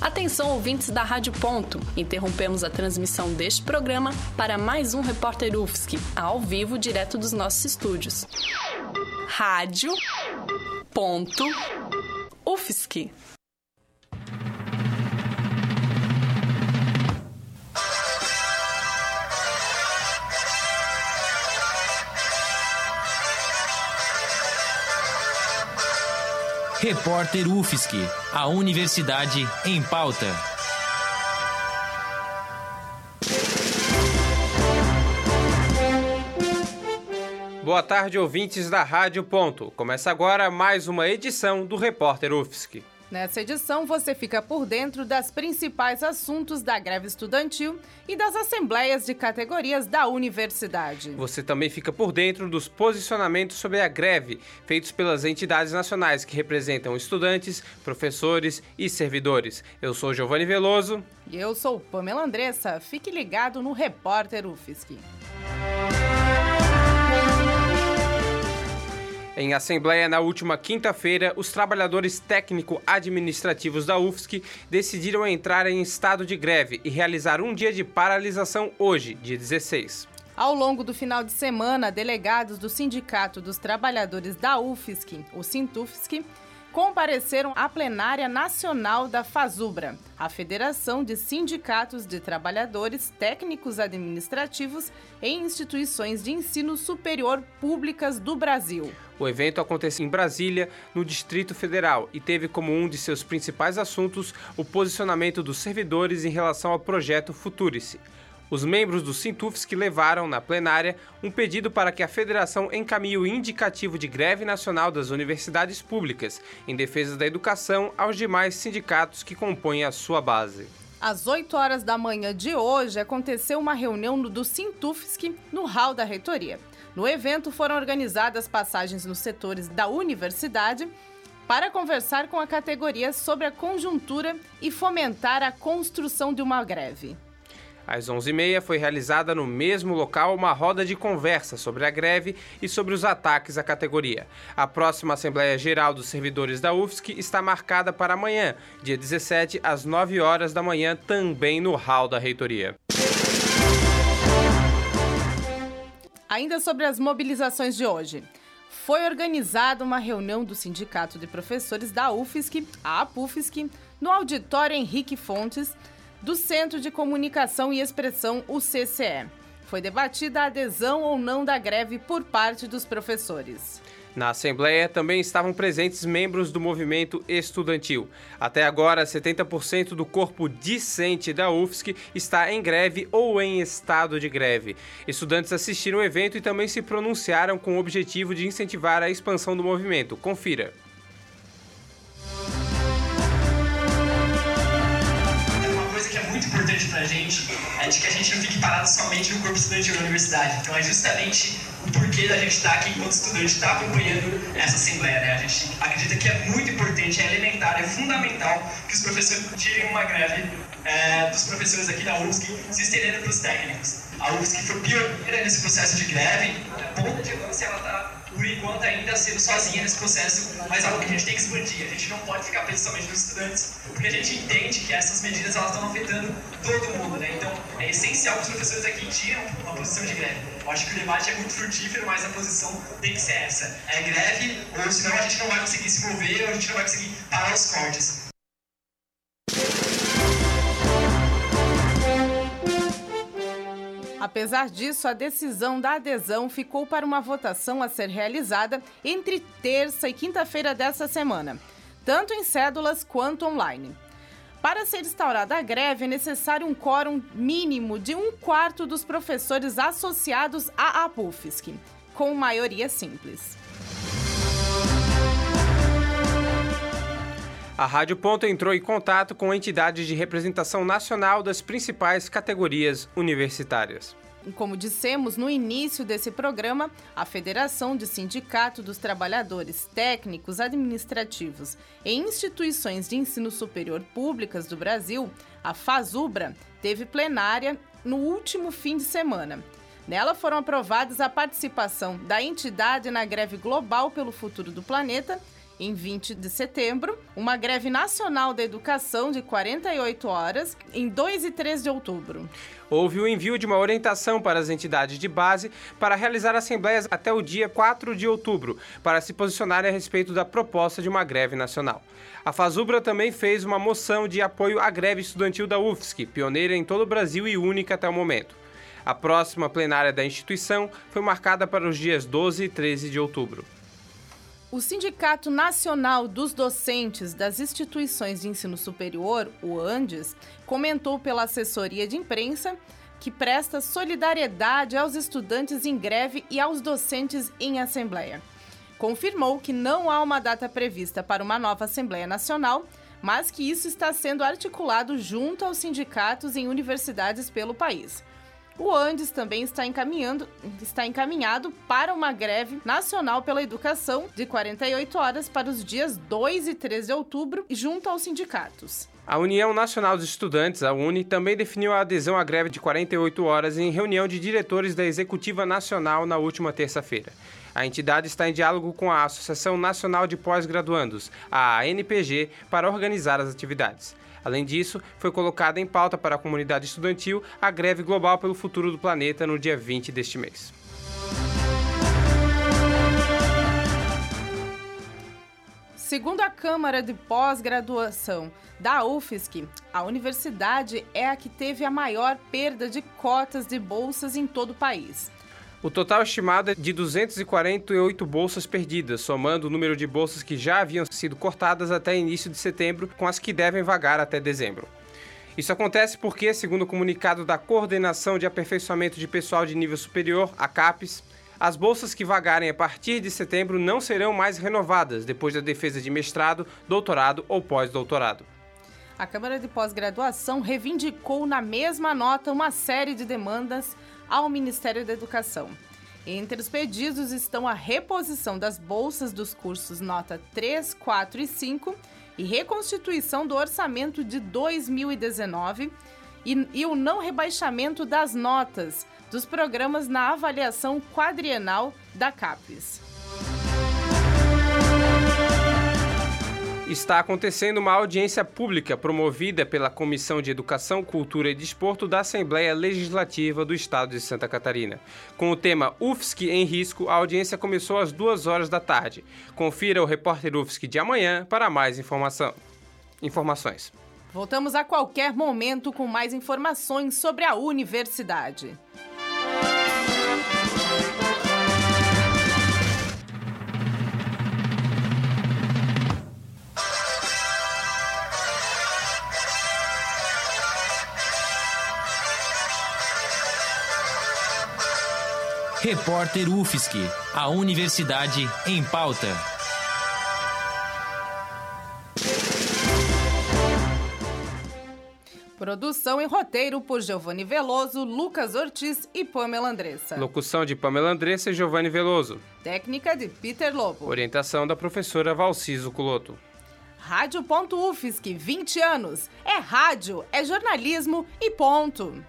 Atenção, ouvintes da Rádio Ponto. Interrompemos a transmissão deste programa para mais um Repórter UFSC, ao vivo, direto dos nossos estúdios. Rádio Ponto UFSC. Repórter UFSC, a Universidade em Pauta. Boa tarde, ouvintes da Rádio Ponto. Começa agora mais uma edição do Repórter UFSC. Nessa edição, você fica por dentro das principais assuntos da greve estudantil e das assembleias de categorias da universidade. Você também fica por dentro dos posicionamentos sobre a greve feitos pelas entidades nacionais que representam estudantes, professores e servidores. Eu sou Giovanni Veloso. E eu sou Pamela Andressa. Fique ligado no Repórter UFSC. Em assembleia na última quinta-feira, os trabalhadores técnico-administrativos da UFSC decidiram entrar em estado de greve e realizar um dia de paralisação hoje, dia 16. Ao longo do final de semana, delegados do Sindicato dos Trabalhadores da UFSC, o Sintufsc, compareceram à plenária nacional da FASUBRA, a Federação de Sindicatos de Trabalhadores Técnicos Administrativos em Instituições de Ensino Superior Públicas do Brasil. O evento aconteceu em Brasília, no Distrito Federal, e teve como um de seus principais assuntos o posicionamento dos servidores em relação ao projeto Futurice. Os membros do Sintufs levaram na plenária um pedido para que a federação encaminhe o indicativo de greve nacional das universidades públicas em defesa da educação aos demais sindicatos que compõem a sua base. Às 8 horas da manhã de hoje, aconteceu uma reunião do Sintufsk no hall da reitoria. No evento foram organizadas passagens nos setores da universidade para conversar com a categoria sobre a conjuntura e fomentar a construção de uma greve. Às 11h30 foi realizada no mesmo local uma roda de conversa sobre a greve e sobre os ataques à categoria. A próxima Assembleia Geral dos Servidores da UFSC está marcada para amanhã, dia 17, às 9 horas da manhã, também no hall da reitoria. Ainda sobre as mobilizações de hoje. Foi organizada uma reunião do Sindicato de Professores da UFSC, a APUFSC, no auditório Henrique Fontes, do Centro de Comunicação e Expressão, o CCE. Foi debatida a adesão ou não da greve por parte dos professores. Na Assembleia também estavam presentes membros do movimento estudantil. Até agora, 70% do corpo discente da UFSC está em greve ou em estado de greve. Estudantes assistiram o evento e também se pronunciaram com o objetivo de incentivar a expansão do movimento. Confira. Gente é de que a gente não fique parado somente no corpo estudantil da universidade. Então é justamente o porquê da gente estar aqui enquanto estudante, estar acompanhando essa assembleia. Né? A gente acredita que é muito importante, é elementar, é fundamental que os professores tirem uma greve é, dos professores aqui da UFSC se estendendo para os técnicos. A UFSC foi pioneira nesse processo de greve, ponta de lança ela está por enquanto ainda sendo sozinha nesse processo, mas é algo que a gente tem que expandir. A gente não pode ficar preso somente nos estudantes, porque a gente entende que essas medidas elas estão afetando todo mundo, né? Então é essencial que os professores aqui tiram uma posição de greve. Eu acho que o debate é muito frutífero, mas a posição tem que ser essa. É greve, ou senão a gente não vai conseguir se mover, ou a gente não vai conseguir parar os cortes. Apesar disso, a decisão da adesão ficou para uma votação a ser realizada entre terça e quinta-feira dessa semana, tanto em cédulas quanto online. Para ser instaurada a greve, é necessário um quórum mínimo de um quarto dos professores associados à APUFSC, com maioria simples. A Rádio Ponto entrou em contato com entidades de representação nacional das principais categorias universitárias. Como dissemos no início desse programa, a Federação de Sindicato dos Trabalhadores Técnicos Administrativos e Instituições de Ensino Superior Públicas do Brasil, a FASUBRA, teve plenária no último fim de semana. Nela foram aprovadas a participação da entidade na greve global pelo futuro do planeta em 20 de setembro, uma greve nacional da educação de 48 horas em 2 e 3 de outubro. Houve o envio de uma orientação para as entidades de base para realizar assembleias até o dia 4 de outubro, para se posicionarem a respeito da proposta de uma greve nacional. A Fazubra também fez uma moção de apoio à greve estudantil da UFSC, pioneira em todo o Brasil e única até o momento. A próxima plenária da instituição foi marcada para os dias 12 e 13 de outubro. O Sindicato Nacional dos Docentes das Instituições de Ensino Superior, o ANDES, comentou pela assessoria de imprensa que presta solidariedade aos estudantes em greve e aos docentes em assembleia. Confirmou que não há uma data prevista para uma nova Assembleia Nacional, mas que isso está sendo articulado junto aos sindicatos em universidades pelo país. O Andes também está, encaminhando, está encaminhado para uma greve nacional pela educação de 48 horas para os dias 2 e 3 de outubro, junto aos sindicatos. A União Nacional dos Estudantes, a UNE, também definiu a adesão à greve de 48 horas em reunião de diretores da Executiva Nacional na última terça-feira. A entidade está em diálogo com a Associação Nacional de Pós-Graduandos, a ANPG, para organizar as atividades. Além disso, foi colocada em pauta para a comunidade estudantil a greve global pelo futuro do planeta no dia 20 deste mês. Segundo a Câmara de Pós-Graduação da UFSC, a universidade é a que teve a maior perda de cotas de bolsas em todo o país. O total estimado é de 248 bolsas perdidas, somando o número de bolsas que já haviam sido cortadas até início de setembro, com as que devem vagar até dezembro. Isso acontece porque, segundo o comunicado da Coordenação de Aperfeiçoamento de Pessoal de Nível Superior, a CAPES, as bolsas que vagarem a partir de setembro não serão mais renovadas depois da defesa de mestrado, doutorado ou pós-doutorado. A Câmara de Pós-Graduação reivindicou na mesma nota uma série de demandas ao Ministério da Educação. Entre os pedidos estão a reposição das bolsas dos cursos nota 3, 4 e 5 e reconstituição do orçamento de 2019 e, e o não rebaixamento das notas dos programas na avaliação quadrienal da CAPES. Está acontecendo uma audiência pública promovida pela Comissão de Educação, Cultura e Desporto da Assembleia Legislativa do Estado de Santa Catarina. Com o tema UFSC em risco, a audiência começou às duas horas da tarde. Confira o repórter UFSC de amanhã para mais informação. informações. Voltamos a qualquer momento com mais informações sobre a universidade. Repórter UFSC, a Universidade em Pauta. Produção e roteiro por Giovanni Veloso, Lucas Ortiz e Pamela Andressa. Locução de Pamela Andressa e Giovanni Veloso. Técnica de Peter Lobo. Orientação da professora Valciso Culoto. Rádio.UFSC, 20 anos. É rádio, é jornalismo e ponto.